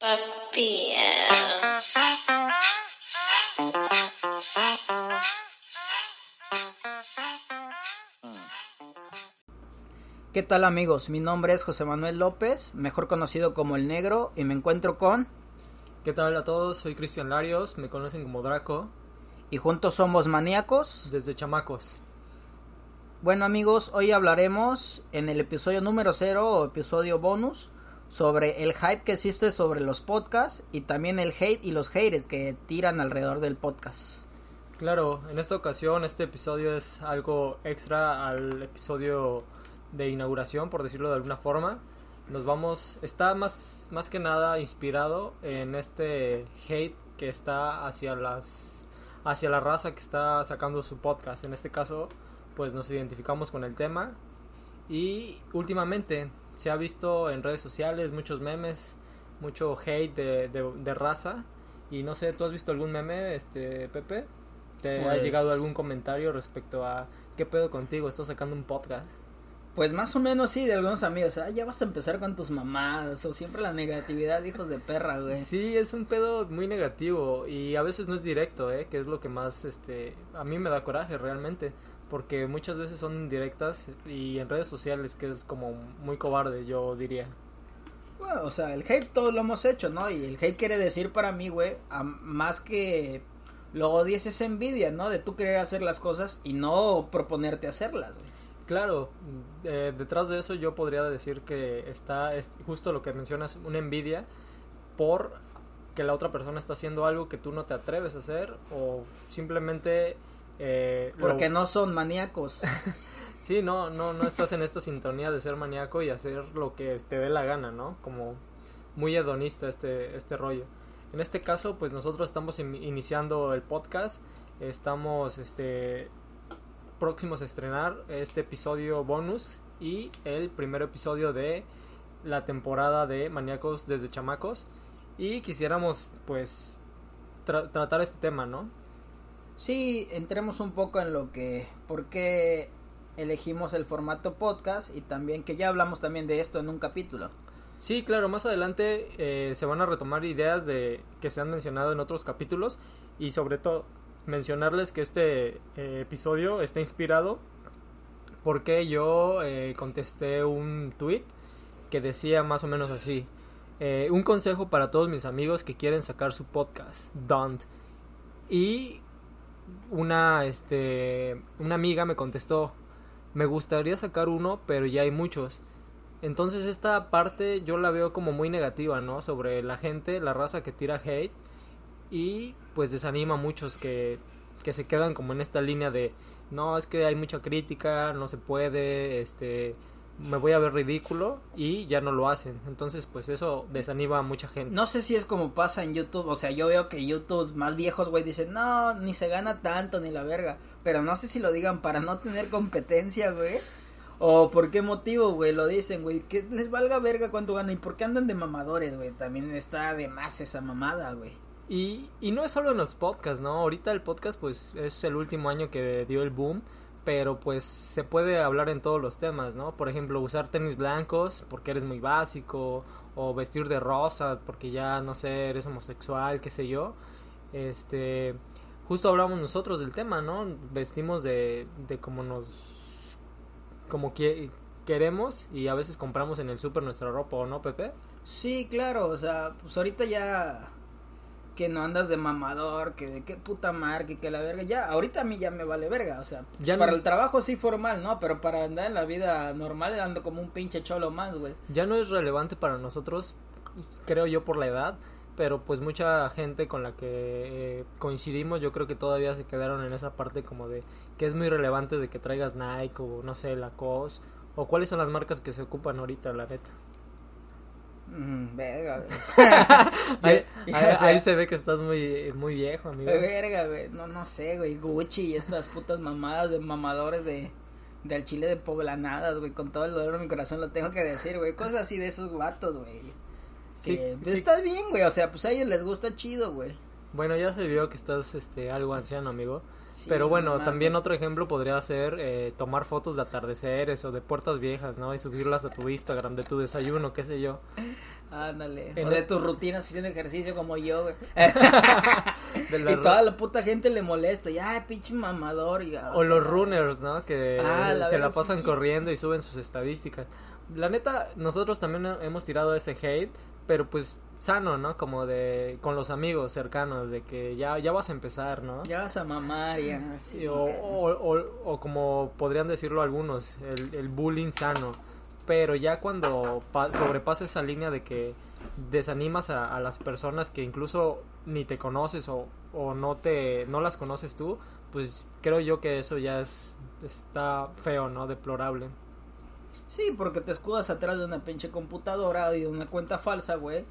Papi. ¿Qué tal amigos? Mi nombre es José Manuel López, mejor conocido como El Negro, y me encuentro con... ¿Qué tal a todos? Soy Cristian Larios, me conocen como Draco, Y juntos somos maníacos. desde chamacos. Bueno amigos, hoy hablaremos en el episodio número 0 o episodio bonus sobre el hype que existe sobre los podcasts y también el hate y los haters que tiran alrededor del podcast. Claro, en esta ocasión este episodio es algo extra al episodio de inauguración, por decirlo de alguna forma. Nos vamos, está más, más que nada inspirado en este hate que está hacia las hacia la raza que está sacando su podcast. En este caso, pues nos identificamos con el tema y últimamente se ha visto en redes sociales muchos memes, mucho hate de, de, de raza y no sé, ¿tú has visto algún meme, este Pepe? ¿Te ha Pues- llegado algún comentario respecto a qué pedo contigo? ¿Estás sacando un podcast? Pues más o menos sí, de algunos amigos, ah, ya vas a empezar con tus mamadas o siempre la negatividad, hijos de perra, güey. Sí, es un pedo muy negativo y a veces no es directo, ¿eh? Que es lo que más, este, a mí me da coraje realmente, porque muchas veces son indirectas y en redes sociales que es como muy cobarde, yo diría. Bueno, o sea, el hate todos lo hemos hecho, ¿no? Y el hate quiere decir para mí, güey, más que lo odies es envidia, ¿no? De tú querer hacer las cosas y no proponerte hacerlas, güey. Claro, eh, detrás de eso yo podría decir que está es justo lo que mencionas, una envidia por que la otra persona está haciendo algo que tú no te atreves a hacer o simplemente... eh, lo- Porque no son maníacos. Sí, no, no, no estás en esta sintonía de ser maníaco y hacer lo que te dé la gana, ¿no? Como muy hedonista este, este rollo. En este caso, pues nosotros estamos in- iniciando el podcast, estamos este, próximos a estrenar este episodio bonus y el primer episodio de la temporada de Maníacos desde Chamacos y quisiéramos pues tra- tratar este tema, ¿no? Sí, entremos un poco en lo que, por qué elegimos el formato podcast y también que ya hablamos también de esto en un capítulo. Sí, claro, más adelante eh, se van a retomar ideas de que se han mencionado en otros capítulos y sobre todo mencionarles que este eh, episodio está inspirado porque yo eh, contesté un tweet que decía más o menos así eh, un consejo para todos mis amigos que quieren sacar su podcast don't y una este una amiga me contestó me gustaría sacar uno pero ya hay muchos entonces esta parte yo la veo como muy negativa, ¿no? Sobre la gente, la raza que tira hate y pues desanima a muchos que, que se quedan como en esta línea de no, es que hay mucha crítica, no se puede, este me voy a ver ridículo y ya no lo hacen. Entonces, pues eso desanima a mucha gente. No sé si es como pasa en YouTube, o sea, yo veo que YouTube más viejos, güey, dicen, no, ni se gana tanto, ni la verga. Pero no sé si lo digan para no tener competencia, güey. O por qué motivo, güey, lo dicen, güey. Que les valga verga cuánto ganan. ¿Y por qué andan de mamadores, güey? También está de más esa mamada, güey. Y, y no es solo en los podcasts, ¿no? Ahorita el podcast pues es el último año que dio el boom, pero pues se puede hablar en todos los temas, ¿no? Por ejemplo, usar tenis blancos porque eres muy básico, o vestir de rosa porque ya, no sé, eres homosexual, qué sé yo. Este, justo hablamos nosotros del tema, ¿no? Vestimos de, de como nos, como que queremos y a veces compramos en el súper nuestra ropa, ¿o no, Pepe? Sí, claro, o sea, pues ahorita ya que no andas de mamador, que de qué puta marca y que la verga, ya, ahorita a mí ya me vale verga, o sea, Ya para no- el trabajo sí formal, ¿no? Pero para andar en la vida normal ando como un pinche cholo más, güey. ya no es relevante para nosotros, creo yo por la edad, pero pues mucha gente con la que eh, coincidimos, yo creo que todavía se quedaron en esa parte como de que es muy relevante de que traigas Nike o no sé, Lacoste, o cuáles son las marcas que se ocupan ahorita, la neta. Mm, verga, güey. Ahí, ahí- se ve que estás muy, muy viejo, amigo. Verga, güey. No, no sé, güey. Gucci y estas putas mamadas de mamadores de del chile de poblanadas, güey. Con todo el dolor de mi corazón lo tengo que decir, güey. Cosas así de esos vatos, güey. Sí, Que, pues, sí. está bien, güey. O sea, pues a ellos les gusta chido, güey. Bueno, ya se vio que estás este, algo anciano, amigo. Sí, Pero bueno, no también otro ejemplo podría ser eh, tomar fotos de atardeceres o de puertas viejas, ¿no? Y subirlas a tu Instagram, de tu desayuno, qué sé yo. Ándale. En o de el- tus rutinas haciendo ejercicio como yo, güey. Y ru- toda la puta gente le molesta. Y, ay, pinche mamador. Y, ah, O los runners, ¿no? Que Ah, la se la pasan sí. corriendo y suben sus estadísticas. La neta, nosotros también hemos tirado ese hate, pero pues sano, ¿no? Como de con los amigos cercanos, de que ya, ya vas a empezar, ¿no? Ya vas a mamar, ya. así, o, o, o- o como podrían decirlo algunos, el, el bullying sano. Pero ya cuando pa- sobrepasa esa línea de que desanimas a, a las personas que incluso ni te conoces o, o no te no las conoces tú, pues creo yo que eso ya es está feo, ¿no? Deplorable. Sí, porque te escudas atrás de una pinche computadora y de una cuenta falsa, güey.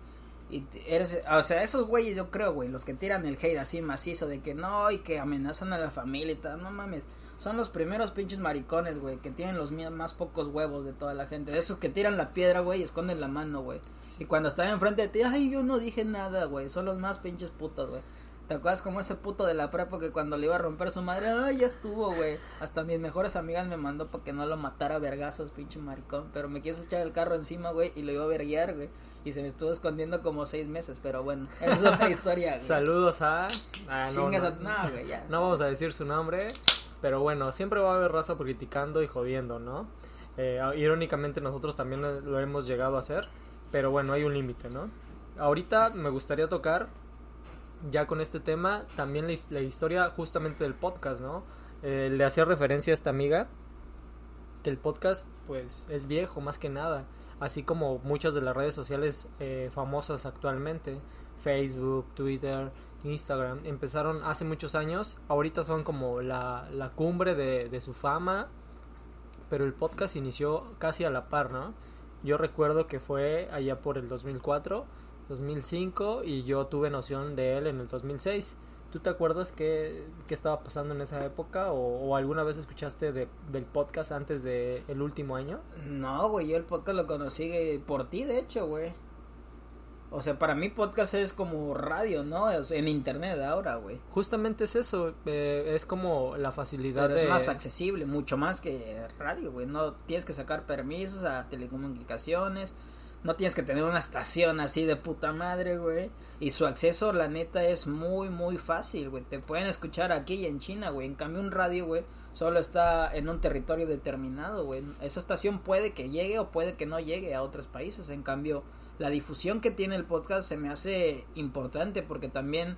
Y eres, o sea, esos güeyes yo creo, güey, los que tiran el hate así macizo de que no y que amenazan a la familia y tal, no mames. Son los primeros pinches maricones, güey, que tienen los más pocos huevos de toda la gente. Esos que tiran la piedra, güey, y esconden la mano, güey. Y cuando están enfrente de ti, ay, yo no dije nada, güey. Son los más pinches putos, güey. ¿Te acuerdas como ese puto de la prepa que cuando le iba a romper su madre, ay, ya estuvo, güey? Hasta mis mejores amigas me mandó para que no lo matara a vergazos, pinche maricón. Pero me quiso echar el carro encima, güey, y lo iba a verguiar, güey. Y se me estuvo escondiendo como seis meses, pero bueno, esa es otra historia, güey. Saludos a ah, no, Chingas no, a- no, güey, ya. no vamos a decir su nombre, pero bueno, siempre va a haber raza criticando y jodiendo, ¿no? Eh, irónicamente nosotros también lo lo hemos llegado a hacer, pero bueno, hay un límite, ¿no? Ahorita me gustaría tocar, ya con este tema, también la, his- la historia justamente del podcast, ¿no? Eh, le hacía referencia a esta amiga que el podcast pues es viejo más que nada, así como muchas de las redes sociales eh, famosas actualmente, Facebook, Twitter, Instagram, empezaron hace muchos años, ahorita son como la, la cumbre de, de su fama, pero el podcast inició casi a la par, ¿no? Yo recuerdo que fue allá por el 2004, 2005 y yo tuve noción de él en el 2006. ¿Tú te acuerdas qué, qué estaba pasando en esa época o, o alguna vez escuchaste de, del podcast antes del el último año? No, güey, yo el podcast lo conocí por ti, de hecho, güey. O sea, para mí podcast es como radio, ¿no? O sea, en internet ahora, güey. Justamente es eso, eh, es como la facilidad Pero de... es más accesible, mucho más que radio, güey. No tienes que sacar permisos a telecomunicaciones. No tienes que tener una estación así de puta madre, güey. Y su acceso, la neta, es muy, muy fácil, güey. Te pueden escuchar aquí y en China, güey. En cambio, un radio, güey, solo está en un territorio determinado, güey. Esa estación puede que llegue o puede que no llegue a otros países. En cambio, la difusión que tiene el podcast se me hace importante porque también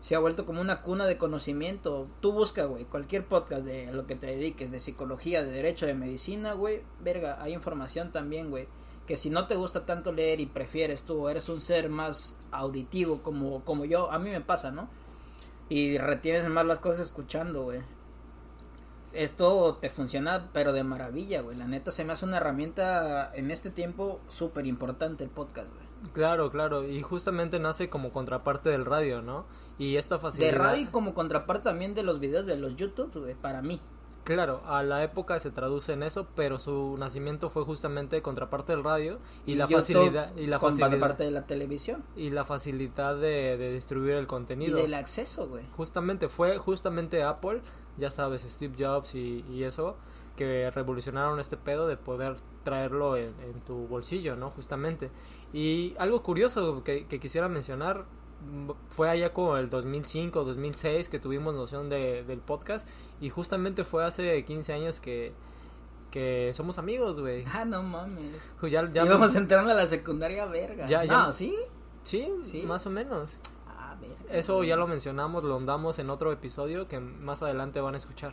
se ha vuelto como una cuna de conocimiento. Tú busca, güey, cualquier podcast de lo que te dediques, de psicología, de derecho, de medicina, güey, verga, hay información también, güey. Que si no te gusta tanto leer y prefieres tú, eres un ser más auditivo como, como yo, a mí me pasa, ¿no? Y retienes más las cosas escuchando, güey. Esto te funciona, pero de maravilla, güey. La neta se me hace una herramienta en este tiempo súper importante el podcast, güey. Claro, claro, y justamente nace como contraparte del radio, ¿no? Y esta facilidad... De radio y como contraparte también de los videos de los YouTube, güey, para mí. Claro, a la época se traduce en eso, pero su nacimiento fue justamente contraparte del radio y, la facilidad y la facilidad parte de la televisión y la facilidad de, de distribuir el y contenido. del acceso, güey. Justamente fue justamente Apple, ya sabes, Steve Jobs y, y eso que revolucionaron este pedo de poder traerlo en, en tu bolsillo, ¿no? Justamente. Y algo curioso que, que quisiera mencionar fue allá como el 2005, 2006 que tuvimos noción de, del podcast y justamente fue hace 15 años que, que somos amigos, güey. Ah, no mames. Pues Ya, ya Íbamos entrando a la secundaria, verga. Ya, ya. ¿sí? Sí, Sí. más o menos. Ah, verga. Eso ya lo mencionamos, lo ondamos en otro episodio que más adelante van a escuchar.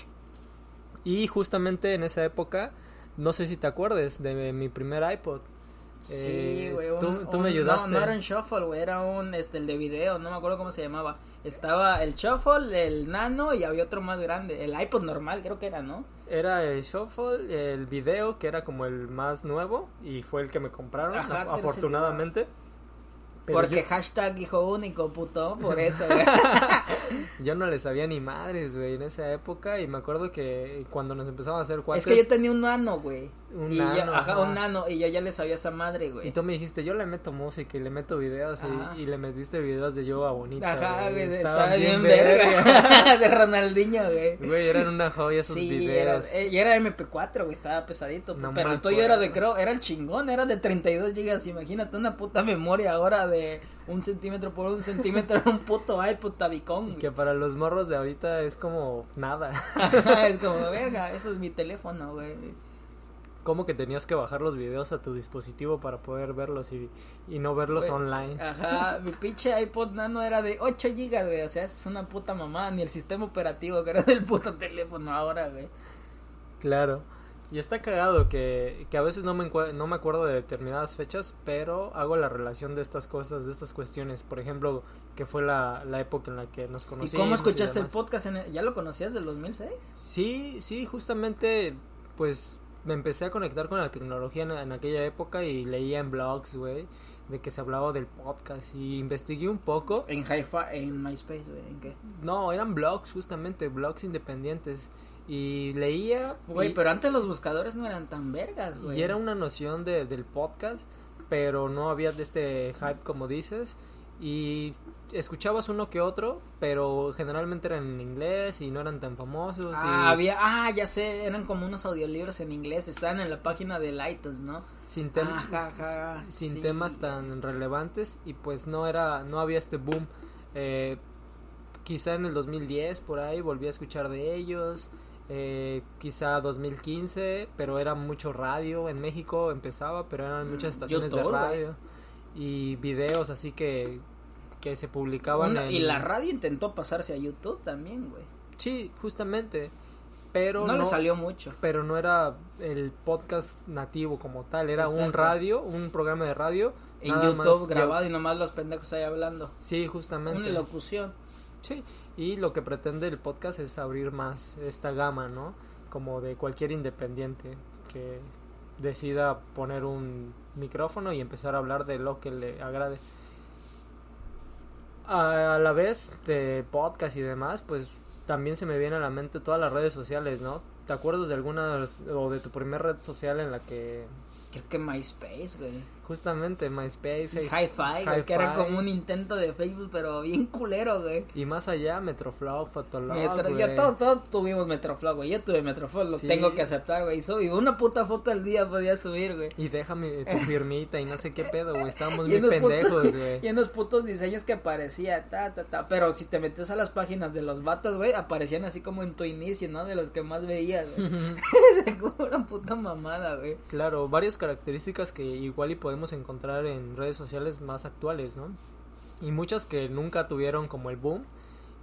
Y justamente en esa época, no sé si te acuerdes de mi primer iPod. Sí, Eh, güey. tú- un- me ayudaste. No, no era un shuffle, güey. Era un, este, el de video. No me acuerdo cómo se llamaba. Estaba el shuffle, el nano y había otro más grande. El iPod normal, creo que era, ¿no? Era el Shuffle, el video que era como el más nuevo y fue el que me compraron, Ajá, af- tercer afortunadamente. Pero Porque yo, hashtag hijo único, puto, por eso, yo no le sabía ni madres, güey, en esa época y me acuerdo que cuando nos empezamos a hacer es cuates, que yo tenía un nano, güey. Un y yo- nano, ajá, ajá. un nano, y yo ya le sabía esa madre, güey. y tú me dijiste, yo le meto música y le meto videos y, y le metiste videos de Yoga Bonita. Ajá, güey, estaban estaba bien verga. de Ronaldinho, güey. Güey, eran una joya esos Sí, videos. eh, y era MP4, güey, estaba pesadito. No pero el tuyo era de, creo, era el chingón, era de 32 gigas. Imagínate una puta memoria ahora de un centímetro por un centímetro, era un puto iPod tabicón. Que para los morros de ahorita es como nada. Es como, verga, eso es mi teléfono, güey. como que tenías que bajar los videos a tu dispositivo para poder verlos y, y no verlos Güey, online. Ajá, mi pinche iPod nano era de 8 gigas, güey. O sea, es una puta mamá, ni el sistema operativo que era del puto teléfono ahora, güey. Claro. Y está cagado que, que a veces no me, no me acuerdo de determinadas fechas, pero hago la relación de estas cosas, de estas cuestiones. Por ejemplo, que fue la, la época en la que nos ¿Y conocimos. cómo escuchaste el podcast? En el- ¿Ya lo conocías del 2006? Sí, sí, justamente, pues me empecé a conectar con la tecnología en, en aquella época y leía en blogs, güey, de que se hablaba del podcast y investigué un poco. En Hi-Fi, en MySpace, güey. ¿En qué? No, eran blogs, justamente, blogs independientes. Y leía. Güey, pero antes los buscadores no eran tan vergas, güey. y era una noción de, del podcast, pero no había de este hype como dices. Y escuchabas uno que otro, pero generalmente eran en inglés y no eran tan famosos. Ah, y había, ah, ya sé, eran como unos audiolibros en inglés, estaban en la página de iTunes, ¿no? sin, tem- ajá, sin sí. temas tan relevantes y pues no era no había este boom eh, quizá en el 2010 por ahí volví a escuchar de ellos eh, quizá 2015 pero era mucho radio en México empezaba pero eran muchas Mm, estaciones de YouTube, radio y videos así que que se publicaban Una- en- Y la radio intentó pasarse a YouTube también, güey. sí justamente pero No, no, le salió mucho. pero no era el podcast nativo como tal, era un radio, un programa de radio. En YouTube grabado y nomás los pendejos ahí hablando. Sí, justamente. Una locución. Sí, y lo que pretende el podcast es abrir más esta gama, ¿no? Como de cualquier independiente que decida poner un micrófono y empezar a hablar de lo que le agrade. A la vez de podcast y demás, pues también se me viene a la mente todas las redes sociales, ¿no? ¿Te acuerdas de algunas o de tu primera red social en la que Creo que MySpace, güey. Justamente MySpace Hi- Hi-Fi, que era como un intento de Facebook, pero bien culero, güey. y más allá Metroflog, Fotolog, Metro, güey. ya todos, todos tuvimos Metroflog, güey. Yo tuve Metroflog, lo Sí. tengo que aceptar, güey. Una puta foto al día podía subir, güey. Y déjame tu firmita y no sé qué pedo, güey. Estábamos Y muy en los pendejos, putos- güey. Y en los putos diseños que aparecía, ta, ta, ta. Pero si te metes a las páginas de los vatos, güey, aparecían así como en tu inicio, ¿no? De los que más veías, güey. como una puta mamada, güey. Claro, varias características que igual y podemos encontrar en redes sociales más actuales, ¿no? Y muchas que nunca tuvieron como el boom.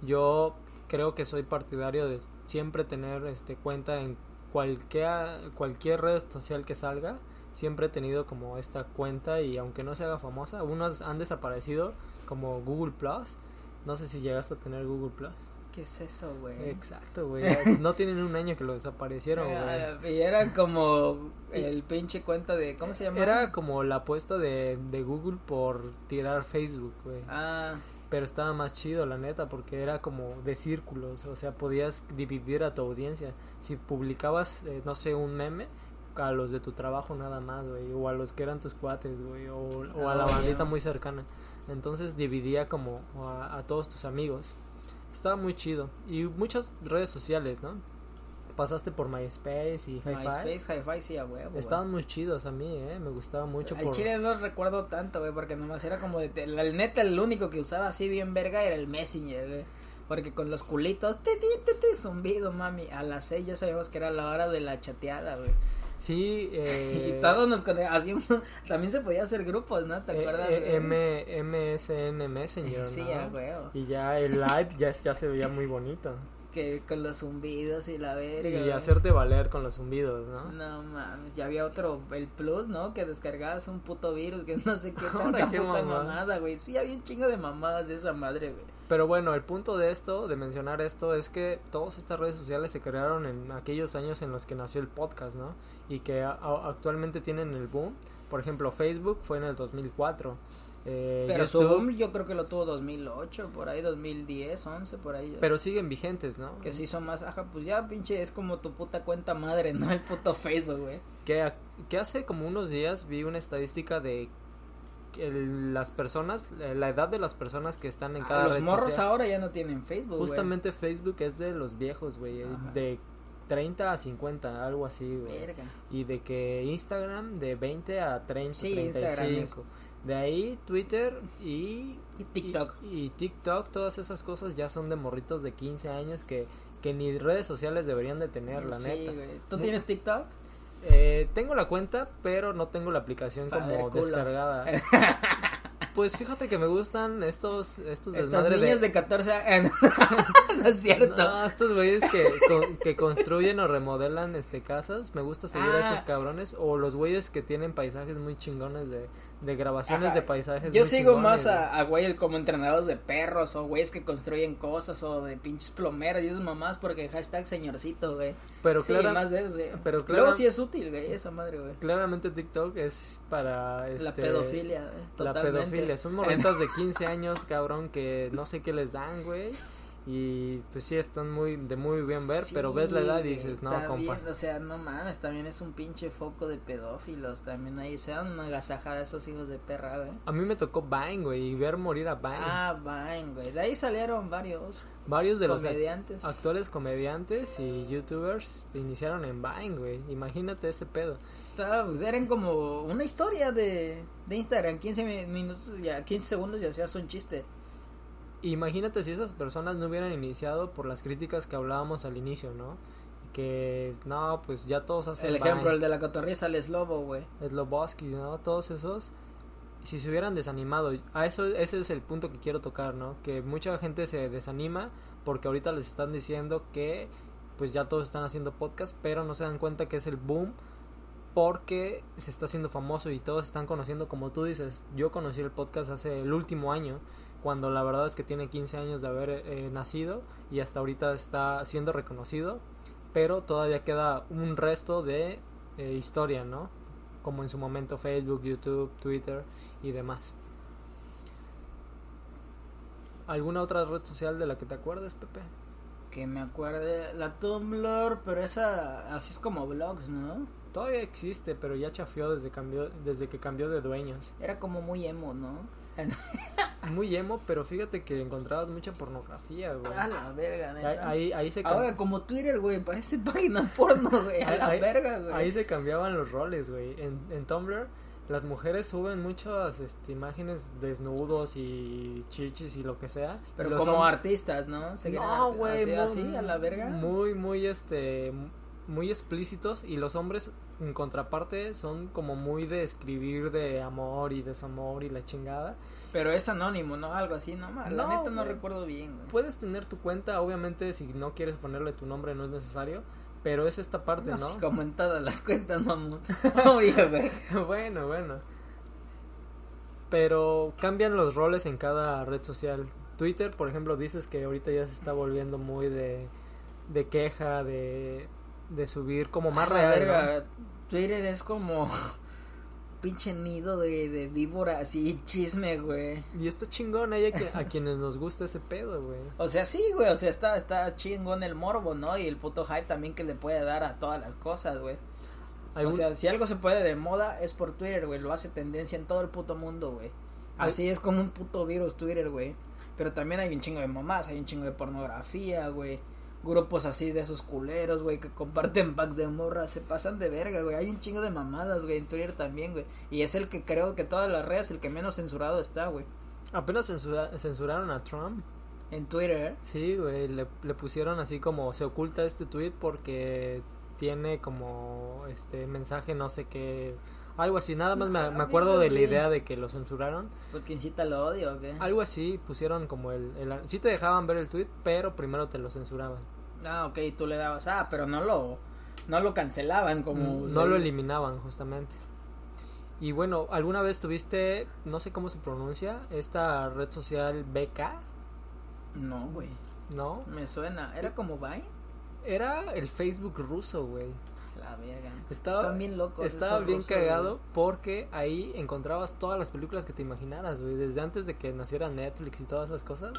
Yo creo que soy partidario de siempre tener este cuenta en cualquier cualquier red social que salga. Siempre he tenido como esta cuenta y aunque no se haga famosa, unas han desaparecido como Google Plus. No sé si llegaste a tener Google Plus. ¿Qué es eso, güey? Exacto, güey. No tienen un año que lo desaparecieron, güey. Y era como el pinche cuenta de, ¿cómo se llama? Era como la apuesta de, de Google por tirar Facebook, güey. Ah, Pero estaba más chido, la neta, porque era como de círculos. O sea, podías dividir a tu audiencia. Si publicabas, eh, no sé, un meme, a los de tu trabajo nada más, güey. O a los que eran tus cuates, güey. O, o a la Ah, bandita muy cercana. Entonces dividía como a, a todos tus amigos. Estaba muy chido. Y muchas redes sociales, ¿no? Pasaste por MySpace y Hi-Fi. MySpace, Hi-Fi, sí, a huevo. Estaban muy chidos a mí, ¿eh? Me gustaba mucho. Al por... chile no recuerdo tanto, güey, porque nomás era como de... El, neta, el único que usaba así bien verga era el Messenger, güey. Porque con los culitos, ti, ti, ti, ti, zumbido, mami. A las seis ya sabíamos que era la hora de la chateada, güey. Sí, eh, Y todos nos conectamos. También se podía hacer grupos, ¿no? ¿Te eh, acuerdas? eh? M, MSN Messenger, Sí, ¿no? a huevo. Y ya el live ya, ya se veía muy bonito. Que con los zumbidos y la verga. Y hacerte valer con los zumbidos, ¿no? No mames, ya había otro, el plus, ¿no? Que descargabas un puto virus, que no sé qué tanta qué puta mamada, güey. Sí, había un chingo de mamadas de esa madre, güey. Pero bueno, el punto de esto, de mencionar esto, es que todas estas redes sociales se crearon en aquellos años en los que nació el podcast, ¿no? Y que a- a- actualmente tienen el boom. Por ejemplo, Facebook fue en el 2004. Eh, Pero su YouTube- boom yo creo que lo tuvo 2008, por ahí 2010, 11, por ahí. Pero siguen vigentes, ¿no? que se hizo más, ajá, pues ya pinche es como tu puta cuenta madre, no el puto Facebook, güey. Que, que hace como unos días vi una estadística de el- las personas, eh, la edad de las personas que están en cada Ah, los red morros social. ahora ya no tienen Facebook. Justamente Facebook es de los viejos, güey, de 30 a 50, algo así, güey. Verga. Y de que Instagram de 20 a 30, Sí, Instagram 35. De ahí Twitter y Y TikTok. Y, y TikTok, todas esas cosas ya son de morritos de 15 años que, que ni redes sociales deberían de tener, la sí, neta. güey. ¿Tú tienes TikTok? Eh, tengo la cuenta, pero no tengo la aplicación Para como descargada. pues fíjate que me gustan estos estos Estas niñas de, de 14 años. no es cierto. No, estos güeyes que, con- que construyen o remodelan este casas, me gusta seguir a Ah. estos cabrones o los güeyes que tienen paisajes muy chingones de, de grabaciones Ajá. de paisajes. Yo sigo chingones, más a, a güeyes como entrenadores de perros o güeyes que construyen cosas o de pinches plomeros y esas mamás porque hashtag señorcito, güey. Pero sí, clara- más de eso, güey. pero Luego clara- sí es útil, güey, esa madre, güey. claramente TikTok es para La este, pedofilia, güey. La totalmente. pedofilia, son morritas de 15 años, cabrón, que no sé qué les dan, güey. Y pues sí, están muy de muy bien ver, pero ves la edad y dices, no, compa. bien, o sea, no mames, también es un pinche foco de pedófilos, también ahí se dan una agasajada esos hijos de perra, güey. A mí me tocó Vine, güey, y ver morir a Vine. Ah, Vine, güey. De ahí salieron varios. Varios de los comediantes. Actuales comediantes y youtubers iniciaron en Vine, güey. Imagínate ese pedo. Estaba, pues, eran como una historia de, de Instagram, 15 mi- minutos, ya 15 segundos y hacías un chiste. Imagínate si esas personas no hubieran iniciado por las críticas que hablábamos al inicio, ¿no? Que no, pues ya todos hacen El ejemplo, el de la cotorriza al Slobo, güey. Sloboski, ¿no? Todos esos, si se hubieran desanimado, a eso ese es el punto que quiero tocar, ¿no? Que mucha gente se desanima porque ahorita les están diciendo que pues ya todos están haciendo podcast, pero no se dan cuenta que es el boom porque se está haciendo famoso y todos están conociendo como tú dices. Yo conocí el podcast hace el último año, cuando la verdad es que tiene 15 años de haber eh, nacido y hasta ahorita está siendo reconocido, pero todavía queda un resto de eh, historia, ¿no? Como en su momento Facebook, YouTube, Twitter y demás. ¿Alguna otra red social de la que te acuerdes, Pepe? Que me acuerde, la Tumblr, pero esa, así es como blogs, ¿no? Todavía existe, pero ya chafió desde, cambió, desde que cambió de dueños. Era como muy emo, ¿no? Muy emo, pero fíjate que encontrabas mucha pornografía, güey. A la verga, neta. ahí, ahí se Ahora como Twitter, güey, parece página porno, güey. A la ahí- verga, güey. Ahí se cambiaban los roles, güey. En, en Tumblr, las mujeres suben muchas este, imágenes desnudos y chichis y lo que sea. Pero como artistas, ¿no? Se No, güey. Muy- así, a la verga. Muy, muy, este. Muy explícitos. Y los hombres, en contraparte, son como muy de escribir de amor y desamor y la chingada. Pero es anónimo, ¿no? Algo así, no La No, neta no recuerdo bien, güey. Puedes tener tu cuenta, obviamente, si no quieres ponerle tu nombre, no es necesario. Pero es esta parte, ¿no? Como en todas las cuentas, mamón. Obvio, güey. bueno, bueno. Pero cambian los roles en cada red social. Twitter, por ejemplo, dices que ahorita ya se está volviendo muy de, de queja, de, de subir como más real. ¿no? verga, Twitter es como pinche nido de, de víboras y chisme, güey. Y está chingón, hay a, que- a quienes nos gusta ese pedo, güey. O sea, sí, güey, o sea, está, está chingón el morbo, ¿no? Y el puto hype también que le puede dar a todas las cosas, güey. O sea, si algo se puede de moda es por Twitter, güey, lo hace tendencia en todo el puto mundo, güey. Así es como un puto virus Twitter, güey. Pero también hay un chingo de mamás, hay un chingo de pornografía, güey. Grupos así de esos culeros, güey, que comparten packs de morras, se pasan de verga, güey. Hay un chingo de mamadas, güey, en Twitter también, güey. Y es el que creo que todas las redes, el que menos censurado está, güey. Apenas censura- censuraron a Trump. En Twitter, Sí, güey, le, le pusieron así como se oculta este tweet porque tiene como este mensaje no sé qué, algo así, nada más me, me acuerdo de la idea de que lo censuraron, porque incita al odio, ¿o qué? algo así pusieron como el, el sí te dejaban ver el tweet, pero primero te lo censuraban. Ah, ok, tú le dabas. Ah, pero no lo, no lo cancelaban como. Mm, no lo eliminaban, justamente. Y bueno, ¿alguna vez tuviste, no sé cómo se pronuncia, esta red social BK? No, güey. ¿No? Me suena. ¿Era como Vine? Era el Facebook ruso, güey. La verga. Estaba, Están bien locos. Estaba bien rusos, cagado güey. porque ahí encontrabas todas las películas que te imaginaras, güey. Desde antes de que naciera Netflix y todas esas cosas.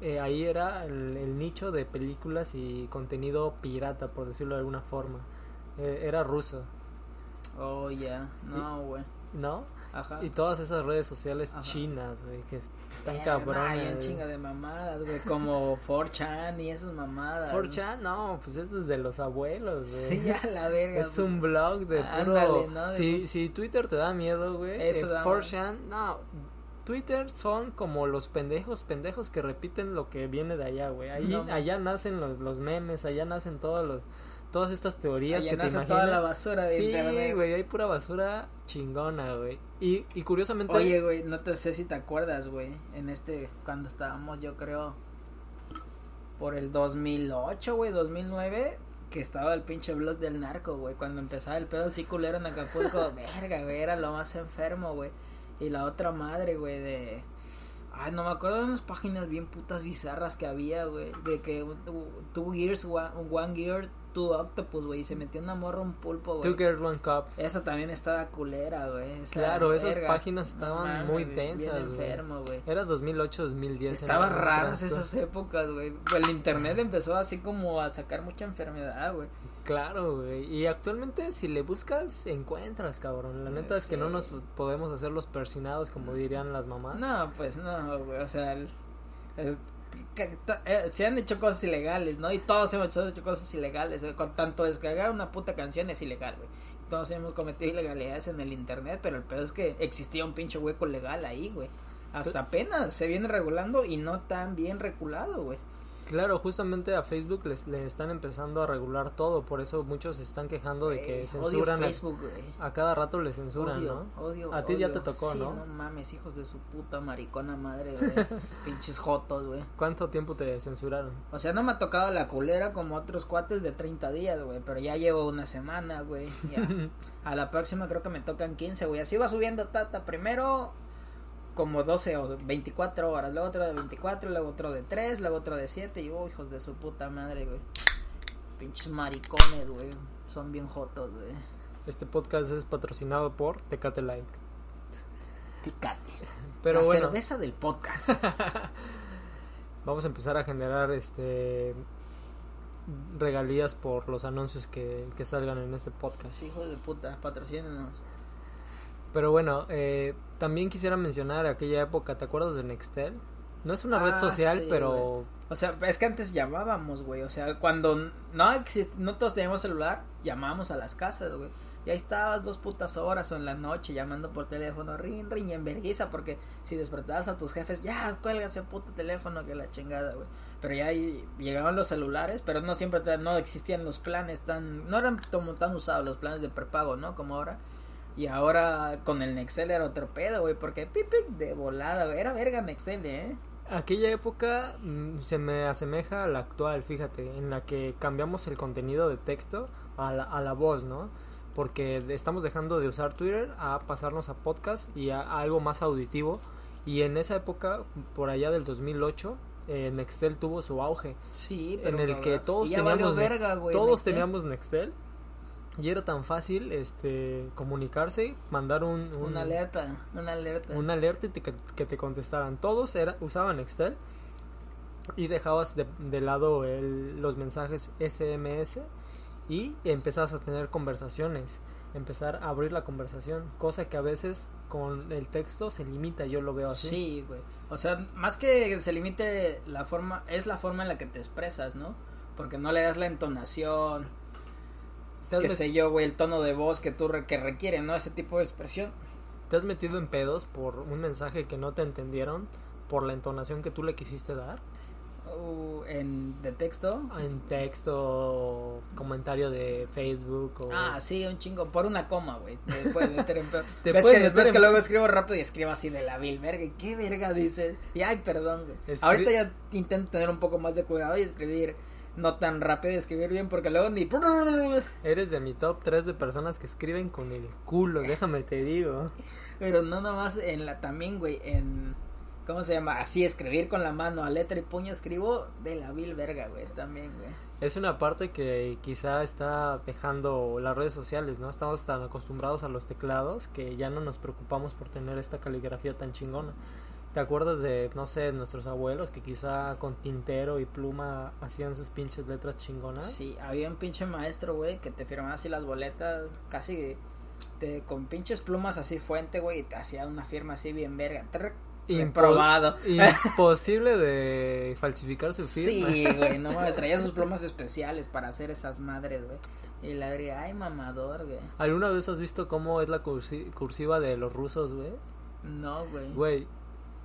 eh, ahí era el, el nicho de películas y contenido pirata, por decirlo de alguna forma. Eh, era ruso, Oh, ya. No, güey. ¿no? Ajá. Y todas esas redes sociales Ajá. chinas, güey, que es- están Verga, cabronas. Güey. chingo de mamadas, güey. Como 4chan y esas mamadas. 4chan, no, pues eso es de los abuelos, güey. Sí, ya la verga. Es pues. un blog de puro... Ándale, ¿no? Si, si Twitter te da miedo, güey, eh, da 4chan, no. Twitter son como los pendejos, pendejos que repiten lo que viene de allá, güey. Ahí, No, allá nacen los, los memes, allá nacen todos los, todas estas teorías Allá que te imaginas. toda la basura de sí, internet. güey, hay pura basura chingona, güey. Y, y curiosamente... Oye, güey, no te sé si te acuerdas, güey, en este, cuando estábamos, yo creo, por el 2008, güey, 2009, que estaba el pinche blog del narco, güey, cuando empezaba el pedo así culero en Acapulco, verga, güey, era lo más enfermo, güey, y la otra madre, güey, de... Ay, no me acuerdo de unas páginas bien putas bizarras que había, güey. De que uh, two years, one, one year, two octopus, güey. Y se metió una morra un pulpo, güey. Two Girls One Cup. Esa también estaba culera, güey. Claro, esas verga. páginas estaban muy densas, güey. enfermo, güey. Era 2008, 2010. Estaban raras esas épocas, güey. El internet empezó así como a sacar mucha enfermedad, güey. Claro, güey. Y actualmente si le buscas, encuentras, cabrón. La neta es que no Sí. nos podemos hacer los persinados como dirían las mamás. No, pues no, güey. O sea, el- el- se han hecho cosas ilegales, ¿no? Y todos hemos hecho cosas ilegales. eh, Con tanto descargar una puta canción es ilegal, güey. Todos hemos cometido ilegalidades en el internet, pero el peor es que existía un pinche hueco legal ahí, güey. Hasta apenas se viene regulando y no tan bien regulado, güey. Claro, justamente a Facebook les, le están empezando a regular todo. Por eso muchos se están quejando de que odio censuran. a- Facebook, güey. A, cada rato le censuran, Odio, ¿no? odio, A ti ya odio. te tocó, Sí, ¿no? No mames, hijos de su puta maricona madre, güey. Pinches jotos, güey. ¿Cuánto tiempo te censuraron? O sea, no me ha tocado la culera como otros cuates de 30 días, güey. Pero ya llevo una semana, güey. Ya. A la próxima creo que me tocan 15, güey. Así va subiendo tata. Primero como 12 o 24 horas. Luego otro de 24, luego otro de 3, luego otro de 7. Y, oh, hijos de su puta madre, güey. Pinches maricones, güey. Son bien jotos, güey. Este podcast es patrocinado por Tecate Like. Picate. Pero la bueno, cerveza del podcast. vamos a empezar a generar este regalías por los anuncios que, que salgan en este podcast. Pues, hijos de puta, patrocínenos. Pero bueno, eh, también quisiera mencionar aquella época, ¿te acuerdas de Nextel? No es una red Ah, social, sí, pero O sea, es que antes llamábamos, güey. O sea, cuando no, no todos teníamos celular, llamábamos a las casas, güey. Y ahí estabas dos putas horas o en la noche llamando por teléfono, rin, rin, y en vergüenza, porque si despertabas a tus jefes, ya, cuelga ese puto teléfono que la chingada, güey. Pero ya ahí llegaban los celulares, pero no siempre, no existían los planes tan, no eran como tan usados los planes de prepago, ¿no? Como ahora. Y ahora con el Nextel era otro pedo, güey, porque pipi de volada, güey. Era verga Nextel, ¿eh? aquella época mm, se me asemeja a la actual, fíjate, en la que cambiamos el contenido de texto a la, a la voz, ¿no? Porque estamos dejando de usar Twitter a pasarnos a podcast y a, a algo más auditivo. Y en esa época, por allá del 2008, eh, Nextel tuvo su auge. Sí, en el que todos teníamos verga, güey, todos Nextel. teníamos Nextel y era tan fácil este comunicarse mandar un, un- una alerta, una alerta. una alerta y te- que, te contestaran todos era, usaban Nextel y dejabas de, de lado el- los mensajes SMS y empezabas a tener conversaciones empezar a abrir la conversación cosa que a veces con el texto se limita yo lo veo así Sí, güey. O sea, más que se limite la forma, es la forma en la que te expresas, ¿no? Porque no le das la entonación, ¿Te has qué met- sé yo, güey, el tono de voz que tú re- que requiere, ¿no? Ese tipo de expresión. ¿Te has metido en pedos por un mensaje que no te entendieron por la entonación que tú le quisiste dar? Uh, en de texto. En texto, comentario de Facebook o... Ah, sí, un chingo, por una coma, güey. Te puedes meter en pedo. Te ves puedes que, meter ves en- que luego escribo rápido y escribo así de la vil verga. ¿y ¿Qué verga dices? Y ay, perdón, güey. Escri- Ahorita ya intento tener un poco más de cuidado y escribir no tan rápido de escribir bien porque luego ni... Eres de mi top 3 de personas que escriben con el culo, déjame te digo. Pero no nomás en la también, güey, en... ¿Cómo se llama? Así, escribir con la mano, a letra y puño escribo de la vil verga, güey, también, güey. Es una parte que quizá está dejando las redes sociales, ¿no? Estamos tan acostumbrados a los teclados que ya no nos preocupamos por tener esta caligrafía tan chingona. ¿Te acuerdas de, no sé, nuestros abuelos que quizá con tintero y pluma hacían sus pinches letras chingonas? Sí, había un pinche maestro, güey, que te firmaba así las boletas, casi te, con pinches plumas así fuente, güey, y te hacía una firma así bien verga. Improbado. Imposible de falsificar su firma. Sí, güey, no me traía sus plumas especiales para hacer esas madres, güey. Y la diría, ay, mamador, güey. ¿Alguna vez has visto cómo es la cursiva de los rusos, güey? No, güey. Güey,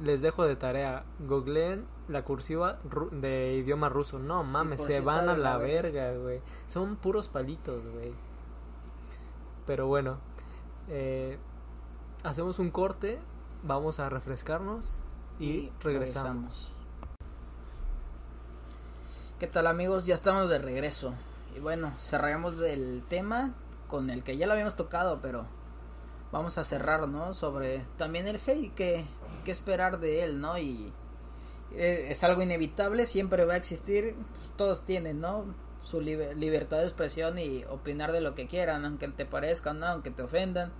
les dejo de tarea. Googleen la cursiva de idioma ruso. No mames, se van a la, verga, güey. Son puros palitos, güey. Pero bueno, eh, hacemos un corte vamos a refrescarnos y, regresamos. ¿Qué tal amigos? Ya estamos de regreso. Y bueno, cerramos el tema con el que ya lo habíamos tocado, pero vamos a cerrar, ¿no? Sobre también el hate, que, que esperar de él, ¿no? Y eh, es algo inevitable, siempre va a existir, pues, todos tienen, ¿no? Su libertad de expresión y opinar de lo que quieran, aunque te parezcan, ¿no? Aunque te ofendan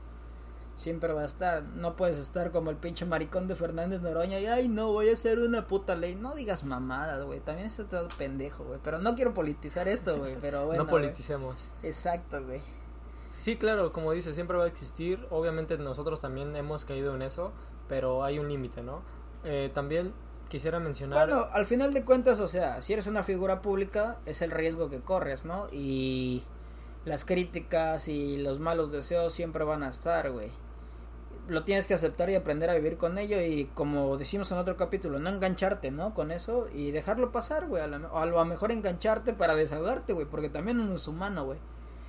siempre va a estar. No puedes estar como el pinche maricón de Fernández Noroña y, ay, no, voy a hacer una puta ley. No digas mamadas, güey. También es todo pendejo, güey. Pero no quiero politizar esto, güey. Pero bueno. no politicemos. Exacto, güey. Sí, claro, como dice, siempre va a existir. Obviamente nosotros también hemos caído en eso, pero hay un límite, ¿no? Eh, también quisiera mencionar. Bueno, al final de cuentas, o sea, si eres una figura pública, es el riesgo que corres, ¿no? Y las críticas y los malos deseos siempre van a estar, güey lo tienes que aceptar y aprender a vivir con ello y como decimos en otro capítulo, no engancharte, ¿no? Con eso y dejarlo pasar, güey. O a lo mejor engancharte para desahogarte, güey, porque también uno es humano, güey.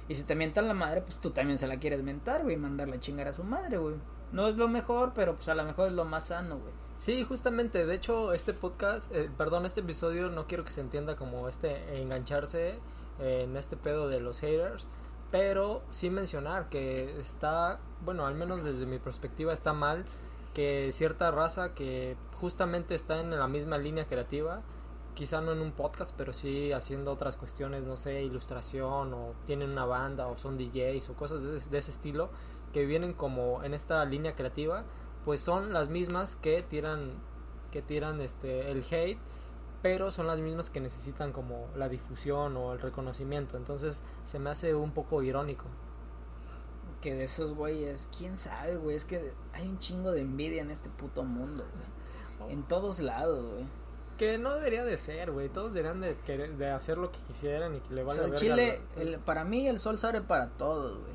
Y si te mientan la madre, pues tú también se la quieres mentar, güey, y mandarle a chingar a su madre, güey. No es lo mejor, pero pues a lo mejor es lo más sano, güey. Sí, justamente, de hecho, este podcast, eh, perdón, este episodio no quiero que se entienda como este engancharse en este pedo de los haters pero sí mencionar que está, bueno, al menos desde mi perspectiva está mal que cierta raza que justamente está en la misma línea creativa, quizá no en un podcast, pero sí haciendo otras cuestiones, no sé, ilustración o tienen una banda o son DJs o cosas de, de ese estilo, que vienen como en esta línea creativa, pues son las mismas que tiran que tiran este el hate pero son las mismas que necesitan como la difusión o el reconocimiento. Entonces se me hace un poco irónico. Que de esos güeyes, quién sabe, güey, es que hay un chingo de envidia en este puto mundo, güey. En todos lados, güey. Que no debería de ser, güey. Todos deberían de, querer, de hacer lo que quisieran y que le valga o sea, Chile, el, para mí el sol sale para todos, güey.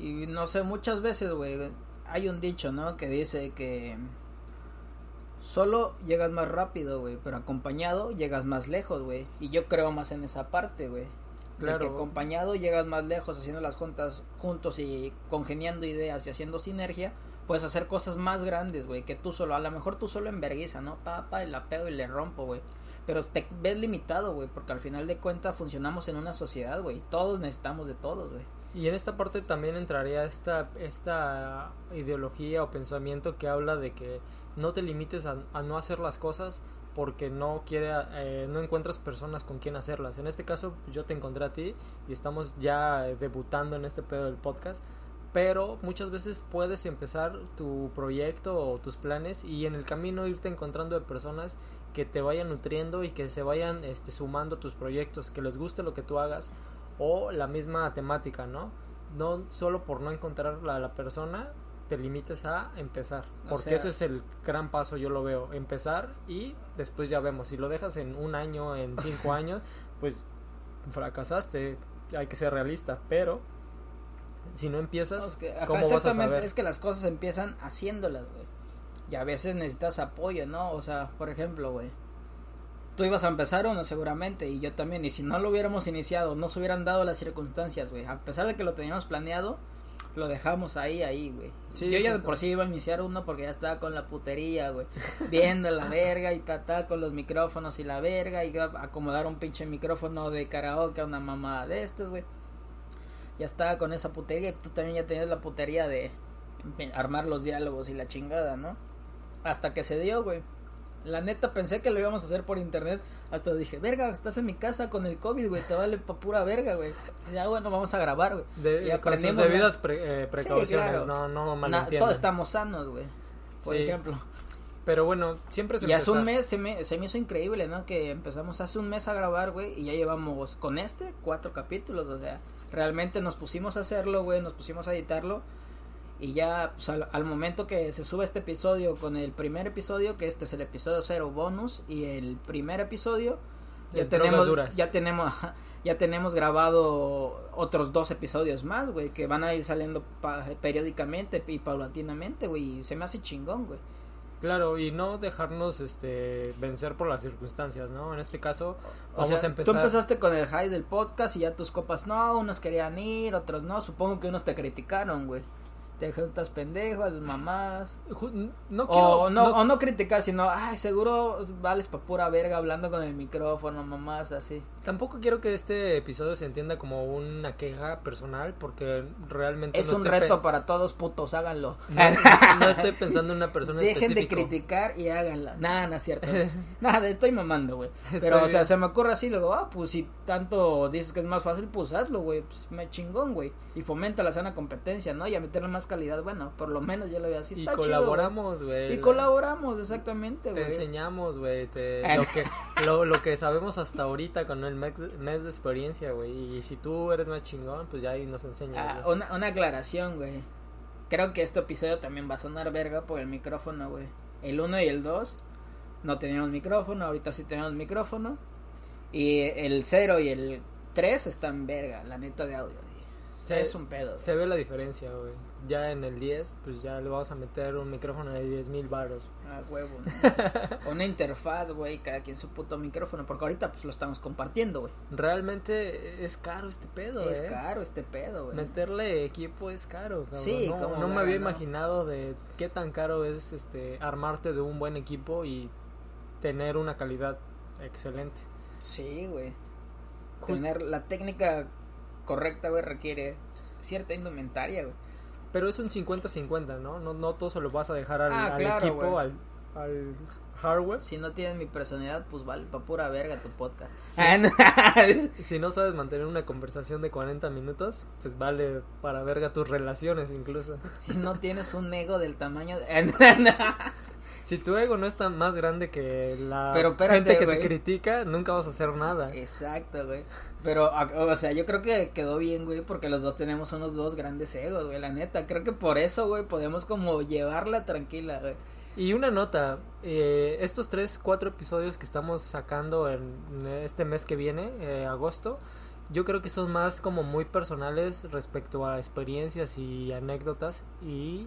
Y no sé, muchas veces, güey, hay un dicho, ¿no? Que dice que solo llegas más rápido, güey, pero acompañado llegas más lejos, güey. Y yo creo más en esa parte, güey. Claro. que acompañado llegas más lejos haciendo las juntas juntos y congeniando ideas y haciendo sinergia, puedes hacer cosas más grandes, güey, que tú solo. A lo mejor tú solo en vergüenza, ¿no? Papá, y la pego y le rompo, güey. Pero te ves limitado, güey, porque al final de cuentas funcionamos en una sociedad, güey. Todos necesitamos de todos, güey. Y en esta parte también entraría esta, esta ideología o pensamiento que habla de que no te limites a, no hacer las cosas porque no quiere eh, no encuentras personas con quien hacerlas. En este caso yo te encontré a ti y estamos ya debutando en este pedo del podcast pero muchas veces puedes empezar tu proyecto o tus planes y en el camino irte encontrando de personas que te vayan nutriendo y que se vayan este, sumando a tus proyectos, que les guste lo que tú hagas o la misma temática, ¿no? No solo por no encontrar a la persona, te limites a empezar. Porque ese es el gran paso, yo lo veo. Empezar y después ya vemos. Si lo dejas en un año, en cinco años, pues fracasaste. Hay que ser realista. Pero si no empiezas, ¿cómo vas a saber? Es que las cosas empiezan haciéndolas, güey. Y a veces necesitas apoyo, ¿no? O sea, por ejemplo, güey. Tú ibas a empezar uno seguramente y yo también. Y si no lo hubiéramos iniciado, no se hubieran dado las circunstancias, güey. A pesar de que lo teníamos planeado, lo dejamos ahí, ahí, güey. Sí, Yo ya de justo. por sí iba a iniciar uno porque ya estaba con la putería, güey. Viendo la verga y ta, con los micrófonos y la verga. Y iba a acomodar un pinche micrófono de karaoke a una mamada de estos, güey. Ya estaba con esa putería y tú también ya tenías la putería de armar los diálogos y la chingada, ¿no? Hasta que se dio, güey. La neta pensé que lo íbamos a hacer por internet. Hasta dije, verga, estás en mi casa con el COVID, güey. Te vale pa' pura verga, güey. Ya, bueno, vamos a grabar, güey. De- Y con sus aprendimos la- debidas pre- eh, precauciones, claro. no, no Na- todos estamos sanos, güey. Por Sí. ejemplo. Pero bueno, siempre se Y hace un mes se me, se me hizo increíble, ¿no? Que empezamos hace un mes a grabar, güey. Y ya llevamos con este cuatro capítulos. O sea, realmente nos pusimos a hacerlo, güey. Nos pusimos a editarlo. Y ya, pues, al, al momento que se sube este episodio con el primer episodio, que este es el episodio cero bonus, y el primer episodio, ya Es tenemos, ya tenemos, ya tenemos grabado otros dos episodios más, güey, que van a ir saliendo pa- periódicamente y paulatinamente, güey, y se me hace chingón, güey. Claro, y no dejarnos este vencer por las circunstancias, ¿no? En este caso, O vamos sea, a empezar. Tú empezaste con el high del podcast y ya tus copas no, unos querían ir, otros no. Supongo que unos te criticaron, güey. Te estás pendejo, haces mamás. Ju- No quiero. O no, o no criticar, sino, ay, seguro vales pa' pura verga hablando con el micrófono, mamás, así. Tampoco quiero que este episodio se entienda como una queja personal, porque realmente. Es no un pe- reto para todos, putos, háganlo. No, no estoy pensando en una persona Dejen de criticar y háganla. Nada, no es cierto. Nada, estoy mamando, güey. Pero, o sea, se me ocurre así, luego, ah, pues si tanto dices que es más fácil, pues hazlo, güey. Pues me chingón, güey. Y fomenta la sana competencia, ¿no? Y a meterle más calidad, bueno, por lo menos yo lo veo así. Y está chido, colaboramos, güey. Y colaboramos, exactamente, Te güey. enseñamos, güey, te- lo, que, lo, lo que sabemos hasta ahorita con el mes, mes de experiencia, güey. Y si tú eres más chingón, pues ya ahí nos enseñas. Ah, una, una aclaración, güey. Creo que este episodio también va a sonar verga por el micrófono, güey. El 1 y el 2 no teníamos micrófono, ahorita sí tenemos micrófono. Y el 0 y el 3 están verga, la neta de audio. Se- es un pedo. Se ve la diferencia, güey. Ya en el 10, pues ya le vamos a meter un micrófono de 10 mil baros. Ah, huevo. ¿no? Una interfaz, güey, cada quien su puto micrófono. Porque ahorita pues lo estamos compartiendo, güey. Realmente es caro este pedo, Es eh. caro este pedo, güey. Meterle equipo es caro, cabrón. Sí, no, no me había imaginado de qué tan caro es este armarte de un buen equipo y tener una calidad excelente. Sí, güey. Just- Tener la técnica correcta, güey, requiere cierta indumentaria, güey. Pero es un 50-50, ¿no? ¿no? No todo se lo vas a dejar al, Ah, al claro, equipo, al, al hardware. Si no tienes mi personalidad, pues vale, pa' pura verga tu podcast. Sí. Ah, no. Si no sabes mantener una conversación de 40 minutos, pues vale para verga tus relaciones incluso. si no tienes un ego del tamaño de... Si tu ego no está más grande que la Pero espérate, gente que te critica, nunca vas a hacer nada. Exacto, güey. Pero, o sea, yo creo que quedó bien, güey, porque los dos tenemos unos dos grandes egos, güey, la neta. Creo que por eso, güey, podemos como llevarla tranquila, güey. Y una nota, eh, estos tres, cuatro episodios que estamos sacando en este mes que viene, eh, agosto, yo creo que son más como muy personales respecto a experiencias y anécdotas y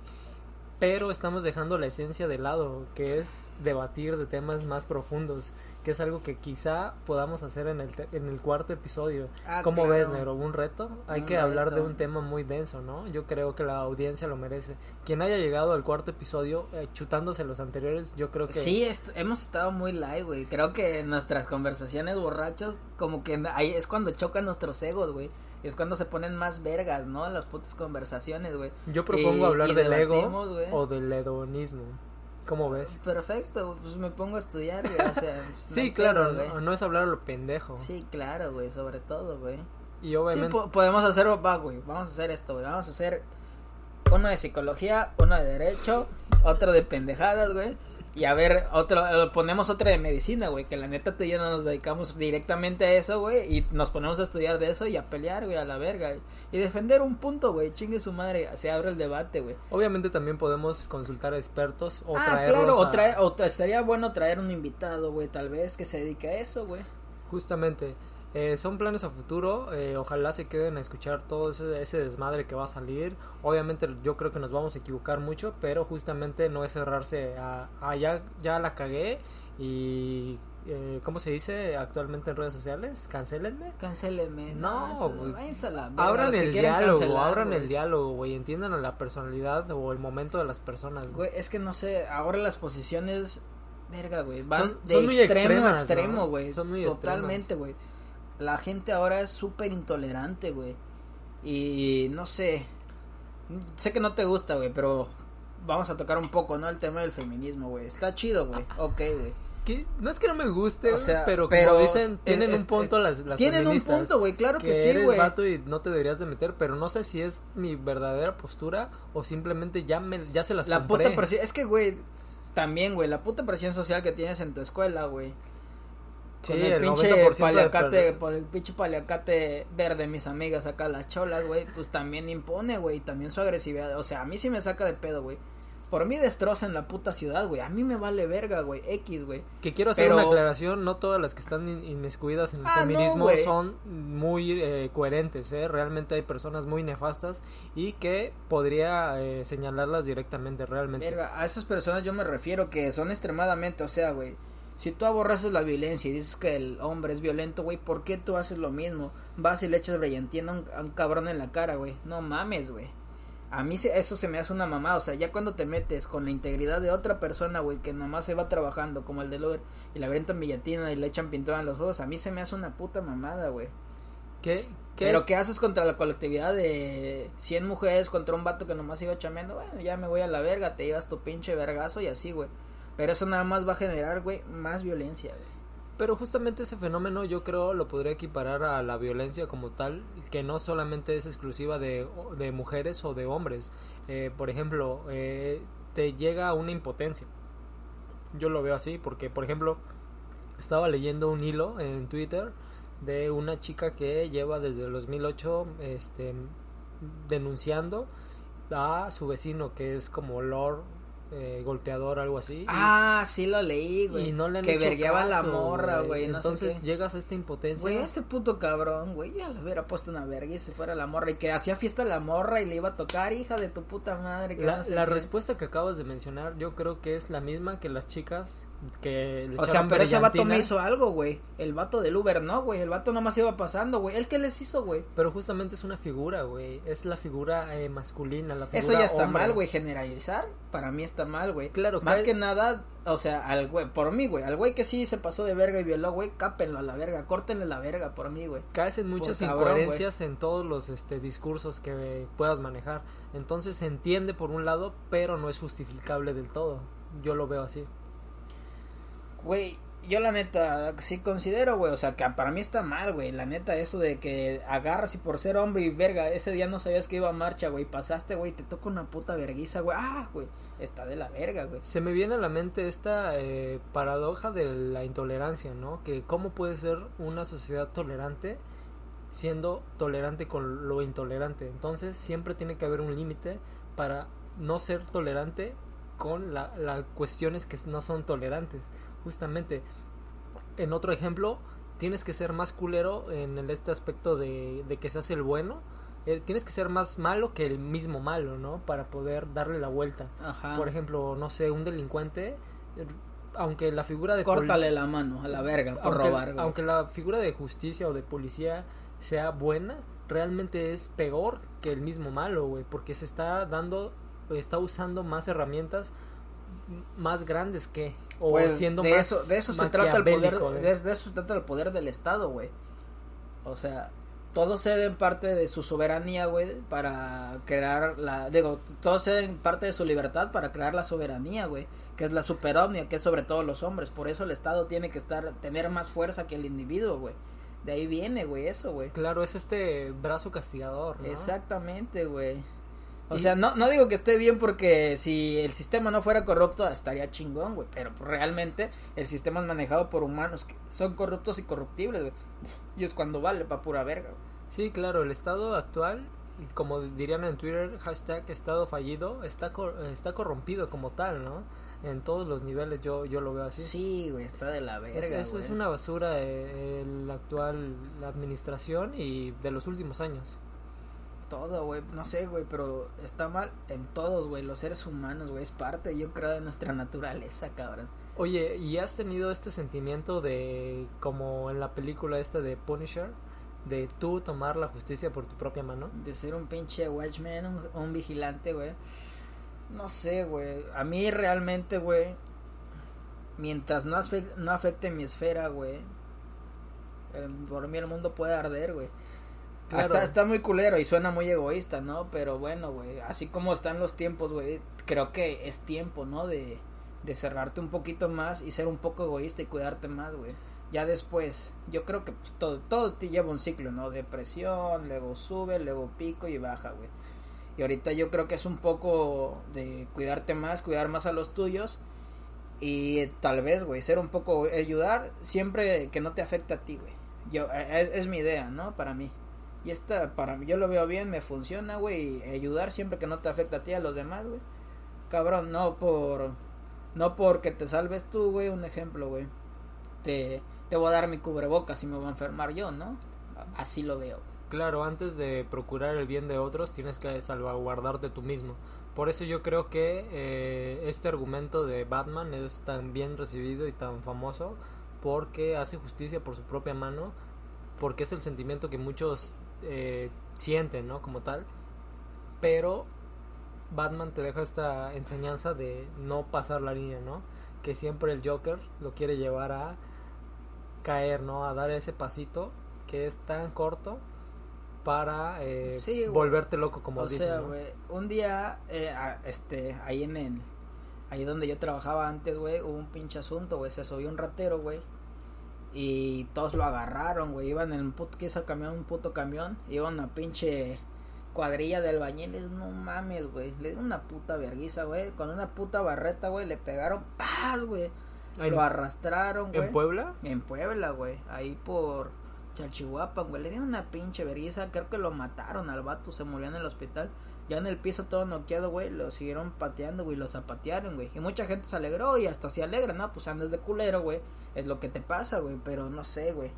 pero estamos dejando la esencia de lado, que es debatir de temas más profundos, que es algo que quizá podamos hacer en el, te- en el cuarto episodio. Ah, ¿Cómo claro. ves, Nero? ¿Un reto? Hay Un que hablar de un tema muy denso, ¿no? Yo creo que la audiencia lo merece. Quien haya llegado al cuarto episodio eh, chutándose los anteriores, yo creo que... Sí, est- hemos estado muy live, güey. Creo que nuestras conversaciones borrachos, como que ahí es cuando chocan nuestros egos, güey. Es cuando se ponen más vergas, ¿no? Las putas conversaciones, güey. Yo propongo Y- hablar y del ego güey. o del hedonismo. ¿Cómo ves? Perfecto, pues me pongo a estudiar, güey. O sea, pues, no Sí, hay claro, pedo, güey. no, no es hablar a lo pendejo. Sí, claro, güey, sobre todo, güey. Y Sí, obviamente... po- podemos hacer, va, güey, vamos a hacer esto, güey. Vamos a hacer uno de psicología, uno de derecho, otro de pendejadas, güey. Y a ver, otro, eh, ponemos otro de medicina, güey, que la neta tú y yo no nos dedicamos directamente a eso, güey, y nos ponemos a estudiar de eso y a pelear, güey, a la verga. Y defender un punto, güey, chingue su madre, se abre el debate, güey. Obviamente también podemos consultar a expertos o ah, traerlos claro, o, a- traer- o estaría bueno traer un invitado, güey, tal vez, que se dedique a eso, güey. Justamente, eh, son planes a futuro, eh, ojalá se queden a escuchar todo ese, ese desmadre que va a salir. Obviamente yo creo que nos vamos a equivocar mucho, pero justamente no es cerrarse a, a ya, ya la cagué y eh, ¿cómo se dice actualmente en redes sociales? ¿Cancélenme? Cancélenme. No, a la Abran el diálogo, cancelar, abran el diálogo, güey, entiendan la personalidad o el momento de las personas. güey. Es que no sé, ahora las posiciones, verga, güey, van Son- de son extremo a extremo, ¿no? güey. Son muy Totalmente, güey. La gente ahora es súper intolerante, güey. Y no sé, sé que no te gusta, güey, pero vamos a tocar un poco, ¿no? El tema del feminismo, güey. Está chido, güey. Ok, güey. No es que no me guste, O sea, pero, pero como dicen, tienen es- un punto las, las Tienen un punto, güey, claro que, que, sí, güey. vato y no te deberías de meter, pero no sé si es mi verdadera postura o simplemente ya me ya se las La compré. puta presión, es que, güey, también, güey, la puta presión social que tienes en tu escuela, güey. Sí, con el, el pinche 90% de paliacate, por el pinche paliacate verde, mis amigas acá, las cholas, güey, pues también impone, güey, también su agresividad, o sea, a mí sí me saca de pedo, güey. Por mí destrozan la puta ciudad, güey, a mí me vale verga, güey, X, güey. Que quiero hacer Pero- una aclaración, no todas las que están in- inmiscuidas en el Ah, feminismo son muy eh, coherentes, ¿eh? Realmente hay personas muy nefastas y que podría eh, señalarlas directamente, realmente. Verga, a esas personas yo me refiero que son extremadamente, o sea, güey, si tú aborreces la violencia y dices que el hombre es violento, güey, ¿por qué tú haces lo mismo? Vas y le echas brillantina a un, a un cabrón en la cara, güey. No mames, güey. A mí se- eso se me hace una mamada, o sea, ya cuando te metes con la integridad de otra persona, güey, que nomás se va trabajando como el del Uber y le avientan brillantina y le echan pintura en los ojos, a mí se me hace una puta mamada, güey. ¿Qué, qué Pero es- ¿qué haces contra la colectividad de 100 mujeres contra un vato que nomás iba chameando? Bueno, ya me voy a la verga, te llevas tu pinche vergazo y así, güey. Pero eso nada más va a generar, güey, más violencia, güey. Pero justamente ese fenómeno yo creo lo podría equiparar a la violencia como tal, que no solamente es exclusiva de, de mujeres o de hombres. Eh, por ejemplo, eh, te llega una impotencia. Yo lo veo así porque, por ejemplo, estaba leyendo un hilo en Twitter de una chica que lleva desde el 2008 este, denunciando a su vecino que es como Lord eh, golpeador algo así y- Ah, sí lo leí, güey. y no le han que vergueaba la morra, güey. No Entonces sé qué. llegas a esta impotencia. Güey, ese puto cabrón, güey, ya le hubiera puesto una verga y se fuera la morra. Y que hacía fiesta la morra y le iba a tocar, hija de tu puta madre. Que la no sé la respuesta que acabas de mencionar, yo creo que es la misma que las chicas que le O sea, pero ese vato me hizo algo, güey. El vato del Uber, no, güey. El vato nomás iba pasando, güey. ¿El qué les hizo, güey? Pero justamente es una figura, güey. Es la figura eh, masculina, la figura Eso ya está hombre. mal, güey, generalizar. Para mí está mal, güey. Claro, Más que nada, o sea, al güey, por mí, güey. Al güey que sí se pasó de verga y violó, güey, cápenlo a la verga. Córtenle la verga por mí, güey. Caes en muchas Por cabrón, incoherencias en todos los este, discursos que puedas manejar. Entonces se entiende por un lado, pero no es justificable del todo. Yo lo veo así. Güey, yo la neta sí considero, güey, o sea, que para mí está mal, güey. La neta, eso de que agarras y por ser hombre y verga, ese día no sabías que iba a marcha, güey. Pasaste, güey, te toca una puta verguiza, güey. Ah, güey, está de la verga, güey. Se me viene a la mente esta eh, paradoja de la intolerancia, ¿no? Que cómo puede ser una sociedad tolerante siendo tolerante con lo intolerante. Entonces siempre tiene que haber un límite para no ser tolerante con las la cuestiones que no son tolerantes. Justamente, en otro ejemplo, tienes que ser más culero en el- este aspecto de, de que se hace el bueno. Eh, tienes que ser más malo que el mismo malo, ¿no? Para poder darle la vuelta Ajá. por ejemplo, no sé, un delincuente, eh, aunque la figura de Córtale la mano a la verga por aunque, robar, güey. aunque la figura de justicia o de policía sea buena, realmente es peor que el mismo malo, güey, porque se está dando, está usando más herramientas más grandes que o Pues, siendo de más eso, de eso se trata el poder, maquiavélico, de, de- de eso se trata el poder del Estado, güey. O sea, todos ceden parte de su soberanía, güey, para crear la, digo, todos ceden parte de su libertad para crear la soberanía, güey, que es la superomnia, que es sobre todos los hombres. Por eso el Estado tiene que estar, tener más fuerza que el individuo, güey. De ahí viene, güey, eso, güey. Claro, es este brazo castigador, ¿no? Exactamente, güey. O sea, no, no digo que esté bien porque si el sistema no fuera corrupto estaría chingón, güey. Pero realmente el sistema es manejado por humanos que son corruptos y corruptibles, güey. Y es cuando vale pa' pura verga, güey. Sí, claro, el estado actual, como dirían en Twitter, hashtag estado fallido, está, cor- está corrompido como tal, ¿no? En todos los niveles yo, yo lo veo así. Sí, güey, está de la verga, eso es una basura eh, la actual administración y de los últimos años. Todo, güey, no sé, güey, pero está mal en todos, güey. Los seres humanos, güey, es parte, yo creo, de nuestra naturaleza, cabrón. Oye, ¿y has tenido este sentimiento de, como en la película esta de Punisher, de tú tomar la justicia por tu propia mano? De ser un pinche watchman, un, un vigilante, güey. No sé, güey. A mí realmente, güey, mientras no, afecte, no afecte mi esfera, güey, por mí el mundo puede arder, güey. Claro. Está muy culero y suena muy egoísta, ¿no? Pero bueno, güey, así como están los tiempos, güey, creo que es tiempo, ¿no? De, de cerrarte un poquito más y ser un poco egoísta y cuidarte más, güey. Ya después, yo creo que pues, todo, todo te lleva un ciclo, ¿no? Depresión, luego sube, luego pico y baja, güey. Y ahorita yo creo que es un poco de cuidarte más, cuidar más a los tuyos y tal vez, güey, ser un poco, ayudar siempre que no te afecte a ti, güey. Yo, es, es mi idea, ¿no? Para mí. Y esta, para mí, yo lo veo bien, me funciona, güey. Ayudar siempre que no te afecte a ti, a los demás, güey. Cabrón, no por, no porque te salves tú, güey, un ejemplo, güey. Te, te voy a dar mi cubrebocas y me voy a enfermar yo, ¿no? Así lo veo. Claro, antes de procurar el bien de otros, tienes que salvaguardarte tú mismo. Por eso yo creo que eh, este argumento de Batman es tan bien recibido y tan famoso porque hace justicia por su propia mano, porque es el sentimiento que muchos eh, sienten, ¿no? Como tal. Pero Batman te deja esta enseñanza de no pasar la línea, ¿no? Que siempre el Joker lo quiere llevar a caer, ¿no? A dar ese pasito que es tan corto para eh, Sí, volverte loco, como o dicen, sea, ¿no? güey, un día, eh, a- este, ahí en el, ahí donde yo trabajaba antes, güey, hubo un pinche asunto, güey, se subió un ratero, güey, y todos lo agarraron, güey, iban en un puto, quiso camión, un puto camión, iba una pinche cuadrilla de albañiles, no mames, güey, le dio una puta verguiza, güey, con una puta barreta, güey, le pegaron, paz, güey, Ay, lo arrastraron, güey. ¿En Puebla? En Puebla, güey. Ahí por Chalchihuapan, güey. Le dieron una pinche vergüenza. Creo que lo mataron al vato. Se murió en el hospital. Ya en el piso todo noqueado, güey. Lo siguieron pateando, güey. Lo zapatearon, güey. Y mucha gente se alegró y hasta se alegra, ¿no? Pues andas de culero, güey. Es lo que te pasa, güey. Pero no sé, güey.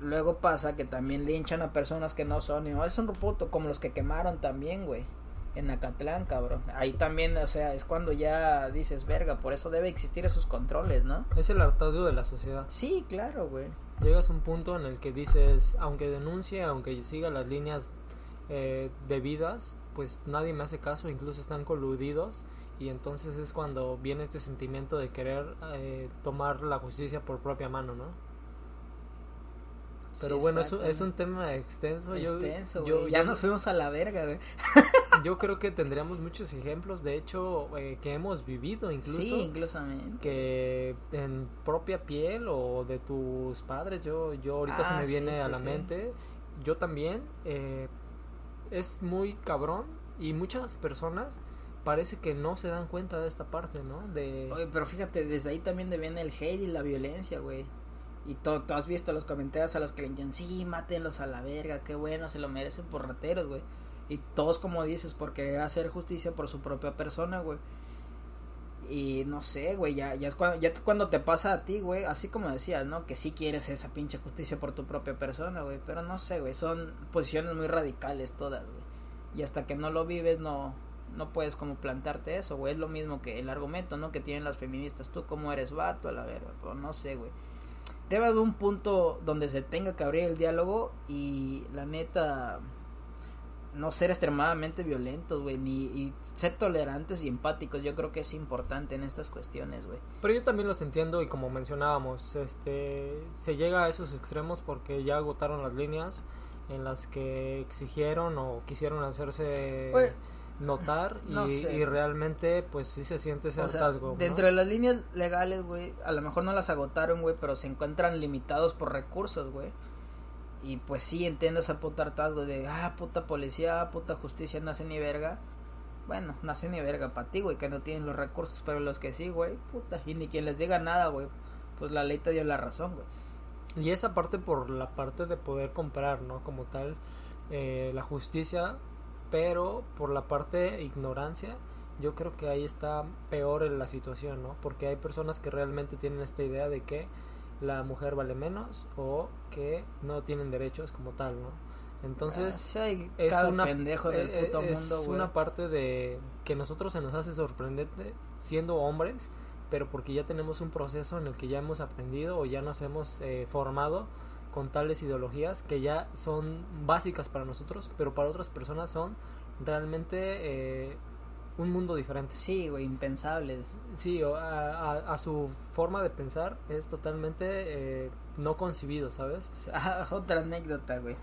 Luego pasa que también linchan a personas que no son. Y no, es un puto como los que quemaron también, güey. En Acatlán, cabrón. Ahí también, o sea, es cuando ya dices, verga, por eso debe existir esos controles, ¿no? Es el hartazgo de la sociedad. Sí, claro, güey. Llegas a un punto en el que dices, aunque denuncie, aunque siga las líneas eh, debidas, pues nadie me hace caso, incluso están coludidos y entonces es cuando viene este sentimiento de querer eh, tomar la justicia por propia mano, ¿no? Pero Sí, bueno, es, un- es un exactamente. tema extenso. Extenso, yo-. Ya yo- nos fuimos a la verga, güey. yo creo que tendríamos muchos ejemplos, de hecho, eh, que hemos vivido incluso. Sí, inclusamente. que en propia piel o de tus padres, yo, yo ahorita se Ah, me sí, viene a la mente, yo también, eh, es muy cabrón y muchas personas parece que no se dan cuenta de esta parte, ¿no? De... Oye, pero fíjate, desde ahí también viene el hate y la violencia, güey. Y tú, has visto los comentarios a los que le dicen, sí, mátenlos a la verga, qué bueno, se lo merecen por rateros, güey. Y todos, como dices, por querer hacer justicia por su propia persona, güey. Y no sé, güey, ya, ya es cuando, ya cuando te pasa a ti, güey, así como decías, ¿no? Que sí quieres esa pinche justicia por tu propia persona, güey. Pero no sé, güey, son posiciones muy radicales todas, güey. Y hasta que no lo vives, no, no puedes como plantarte eso, güey. Es lo mismo que el argumento, ¿no? Que tienen las feministas. Tú como eres vato, a la verga. Pero no sé, güey. Debe haber un punto donde se tenga que abrir el diálogo y la neta no ser extremadamente violentos, güey, ni y ser tolerantes y empáticos. Yo creo que es importante en estas cuestiones, güey. Pero yo también los entiendo y como mencionábamos, este, se llega a esos extremos porque ya agotaron las líneas en las que exigieron o quisieron hacerse notar y, no sé. y realmente pues sí se siente ese O sea, hartazgo. ¿no? dentro de las líneas legales, güey, a lo mejor no las agotaron, güey, pero se encuentran limitados por recursos, güey. Y pues sí entiendo ese puto hartazgo de, ah, puta policía, puta justicia, no hace ni verga. Bueno, no hace ni verga para ti, güey, que no tienen los recursos, pero los que sí, güey, puta, y ni quien les diga nada, güey, pues la ley te dio la razón, güey. Y esa parte por la parte de poder comprar, ¿no? Como tal, eh, la justicia, pero por la parte de ignorancia, yo creo que ahí está peor en la situación, ¿no? Porque hay personas que realmente tienen esta idea de que la mujer vale menos o que no tienen derechos como tal, ¿no? Entonces, Ah, sí es cada una pendejo del eh, puto es mundo, una parte de que nosotros se nos hace sorprendente siendo hombres pero porque ya tenemos un proceso en el que ya hemos aprendido o ya nos hemos eh, formado con tales ideologías que ya son básicas para nosotros, pero para otras personas son realmente eh, un mundo diferente. Sí, güey, impensables. Sí, a, a- a su forma de pensar es totalmente eh, no concibido, ¿sabes? Ah, otra anécdota, güey.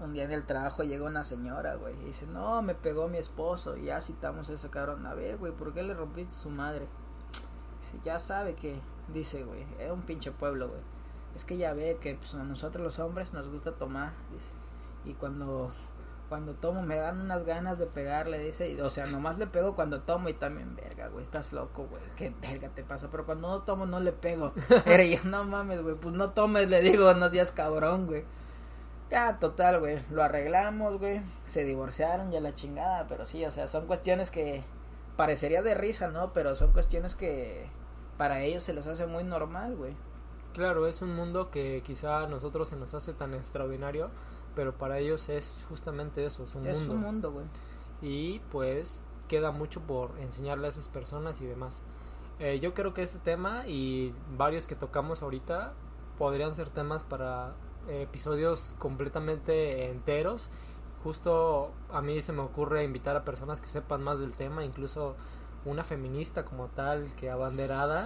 Un día en el trabajo llega una señora, güey, y dice, no, me pegó mi esposo. Y ya citamos a ese cabrón. A ver, güey, ¿por qué le rompiste su madre? Dice, ya sabe que, dice, güey, es un pinche pueblo, güey. Es que ya ve que pues, a nosotros los hombres nos gusta tomar, dice. Y cuando, cuando tomo me dan unas ganas de pegarle, dice. y, o sea, nomás le pego cuando tomo y también, verga, güey, estás loco, güey. ¿Qué verga te pasa? Pero cuando no tomo no le pego. Pero yo, no mames, güey, pues no tomes, le digo, no seas cabrón, güey. Ya, total, güey, lo arreglamos, güey. Se divorciaron ya la chingada, pero sí, o sea, son cuestiones que parecería de risa, ¿no? Pero son cuestiones que para ellos se les hace muy normal, güey. Claro, es un mundo que quizá a nosotros se nos hace tan extraordinario, pero para ellos es justamente eso, es un Es mundo. un mundo, güey. y pues queda mucho por enseñarle a esas personas y demás. Eh, yo creo que este tema y varios que tocamos ahorita podrían ser temas para eh, episodios completamente enteros. Justo a mí se me ocurre invitar a personas que sepan más del tema, incluso una feminista como tal, que abanderada.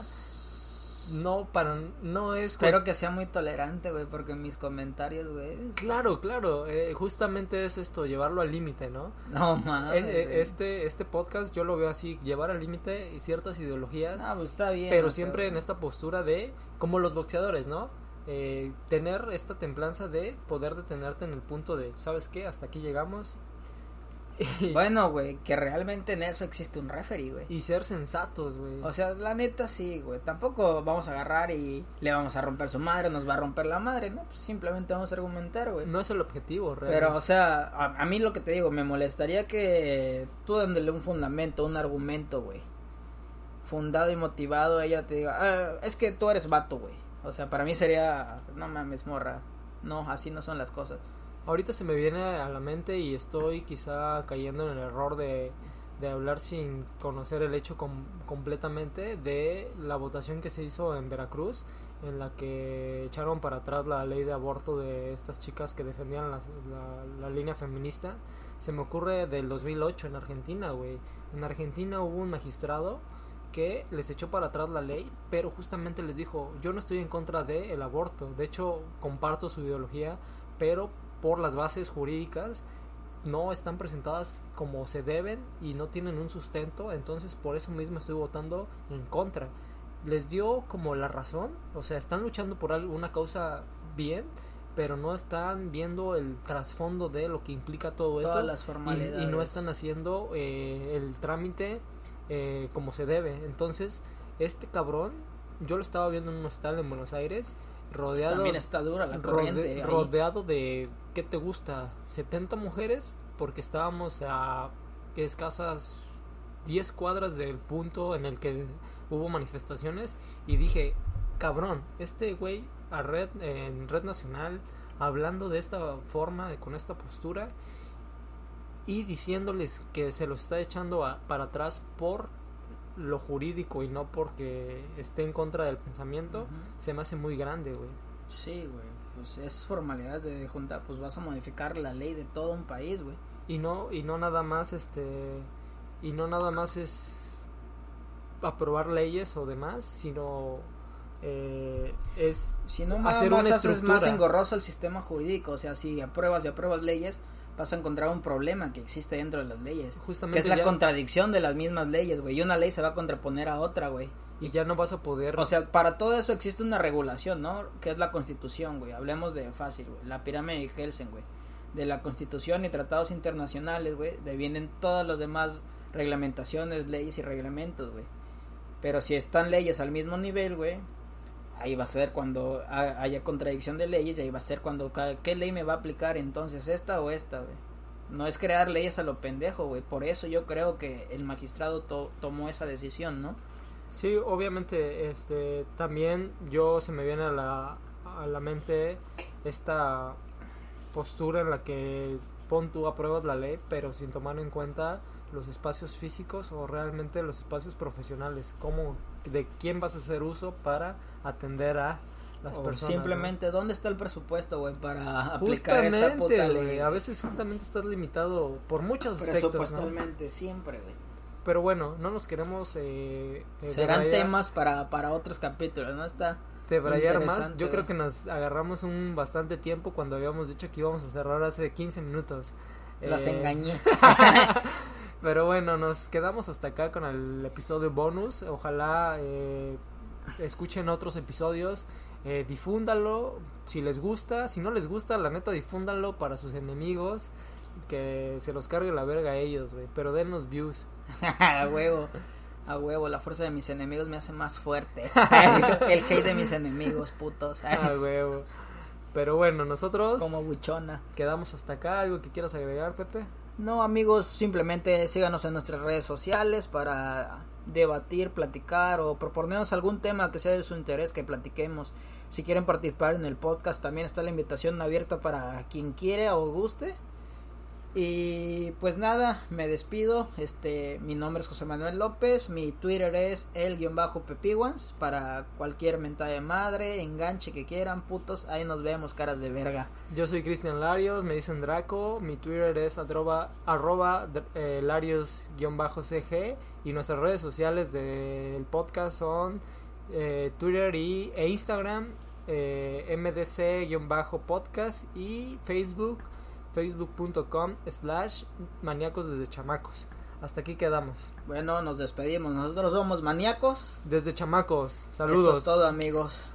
No, para, no es... Espero que sea muy tolerante, güey, porque mis comentarios, güey. Claro, claro, eh, justamente es esto, llevarlo al límite, ¿no? No Eh, mames. eh, güey. este, este podcast yo lo veo así, llevar al límite ciertas ideologías, No, pues está bien. pero siempre en esta postura de, como los boxeadores, ¿no? Eh, tener esta templanza de poder detenerte en el punto de, ¿sabes qué? Hasta aquí llegamos. Bueno, güey, que realmente en eso existe un referee, güey. y ser sensatos, güey. O sea, la neta sí, güey. Tampoco vamos a agarrar y le vamos a romper su madre, nos va a romper la madre, ¿no? Pues simplemente vamos a argumentar, güey. no es el objetivo, realmente. Pero, o sea, a, a mí lo que te digo, me molestaría que tú dándole un fundamento, un argumento, güey. Fundado y motivado, ella te diga, "Ah, es que tú eres vato, güey. O sea, para mí sería, no mames, morra. No, así no son las cosas. Ahorita se me viene a la mente y estoy quizá cayendo en el error de, de hablar sin conocer el hecho com- completamente de la votación que se hizo en Veracruz en la que echaron para atrás la ley de aborto de estas chicas que defendían la, la línea feminista. Se me ocurre del 2008 en Argentina, güey. En Argentina hubo un magistrado que les echó para atrás la ley, pero justamente les dijo, yo no estoy en contra del aborto, de hecho comparto su ideología, pero por las bases jurídicas no están presentadas como se deben y no tienen un sustento, entonces por eso mismo estoy votando en contra. Les dio como la razón, o sea, están luchando por alguna causa bien, pero no están viendo el trasfondo de lo que implica todo Todas eso las y, formalidades. y no están haciendo eh, el trámite eh, como se debe. Entonces, este cabrón, yo lo estaba viendo en un hostal en Buenos Aires, rodeado, También está dura la rode- corriente. ahí. rodeado de, ¿qué te gusta? 70 mujeres, porque estábamos a escasas 10 cuadras del punto en el que hubo manifestaciones y dije, cabrón, este güey a red, en Red Nacional, hablando de esta forma, con esta postura, y diciéndoles que se los está echando a- para atrás por lo jurídico y no porque esté en contra del pensamiento, se me hace muy grande, güey. Sí, güey. Pues es formalidades de juntar, pues vas a modificar la ley de todo un país, güey. Y no, y no nada más este y no nada más es aprobar leyes o demás, sino eh, es Si no Hacer más una haces más engorroso el sistema jurídico, o sea, si apruebas y apruebas leyes, vas a encontrar un problema que existe dentro de las leyes. Que justamente es la ya- contradicción de las mismas leyes, güey. Y una ley se va a contraponer a otra, güey. Y ya no vas a poder O sea, para todo eso existe una regulación, ¿no? Que es la constitución, güey. Hablemos de fácil, güey. La pirámide de Helsen, güey. De la constitución y tratados internacionales, güey. De vienen todas las demás reglamentaciones, leyes y reglamentos, güey. Pero si están leyes al mismo nivel, güey. Ahí va a ser cuando ha- haya contradicción de leyes ahí va a ser cuando qué ley me va a aplicar entonces esta o esta, güey. No es crear leyes a lo pendejo, güey. Por eso yo creo que el magistrado to- tomó esa decisión, ¿no? Sí, obviamente, este, también yo se me viene a la, a la mente esta postura en la que pon tú apruebas la ley, pero sin tomar en cuenta los espacios físicos o realmente los espacios profesionales, cómo de quién vas a hacer uso para atender a las O personas. simplemente, ¿dónde está el presupuesto, güey, para aplicar esa puta Justamente, ley? a veces justamente estás limitado por muchos aspectos, ¿no? Presupuestalmente, siempre, güey. Pero bueno, no nos queremos eh, eh, Serán debrayar- temas para, para otros capítulos, ¿no? Está... debrayar más. Yo creo que nos agarramos un bastante tiempo cuando habíamos dicho que íbamos a cerrar hace 15 minutos. Las Eh, engañé. Pero bueno, nos quedamos hasta acá con el episodio bonus. Ojalá eh, escuchen otros episodios. Eh, difúndalo si les gusta. Si no les gusta, la neta, difúndanlo para sus enemigos. Que se los cargue la verga a ellos, güey. Pero denos views. a huevo. A huevo, la fuerza de mis enemigos me hace más fuerte. el hate de mis enemigos, putos. Ah, huevo. Pero bueno, nosotros Como buchona. quedamos hasta acá. ¿Algo que quieras agregar, Pepe? No, amigos, simplemente síganos en nuestras redes sociales para debatir, platicar o proponernos algún tema que sea de su interés que platiquemos. Si quieren participar en el podcast, también está la invitación abierta para quien quiera o guste. Y pues nada, me despido. Este, mi nombre es José Manuel López, mi Twitter es el guion bajo pepiguans para cualquier mentada de madre, enganche que quieran, putos, ahí nos vemos, caras de verga. Yo soy Cristian Larios, me dicen Draco, mi Twitter es arroba, eh, Larios-cg y nuestras redes sociales del podcast son eh, Twitter y, e Instagram, eh, mdc-podcast y Facebook, facebook.com slash maníacos desde chamacos. Hasta aquí quedamos. Bueno, nos despedimos. Nosotros somos maníacos. Desde chamacos, Eso saludos. es todo, amigos.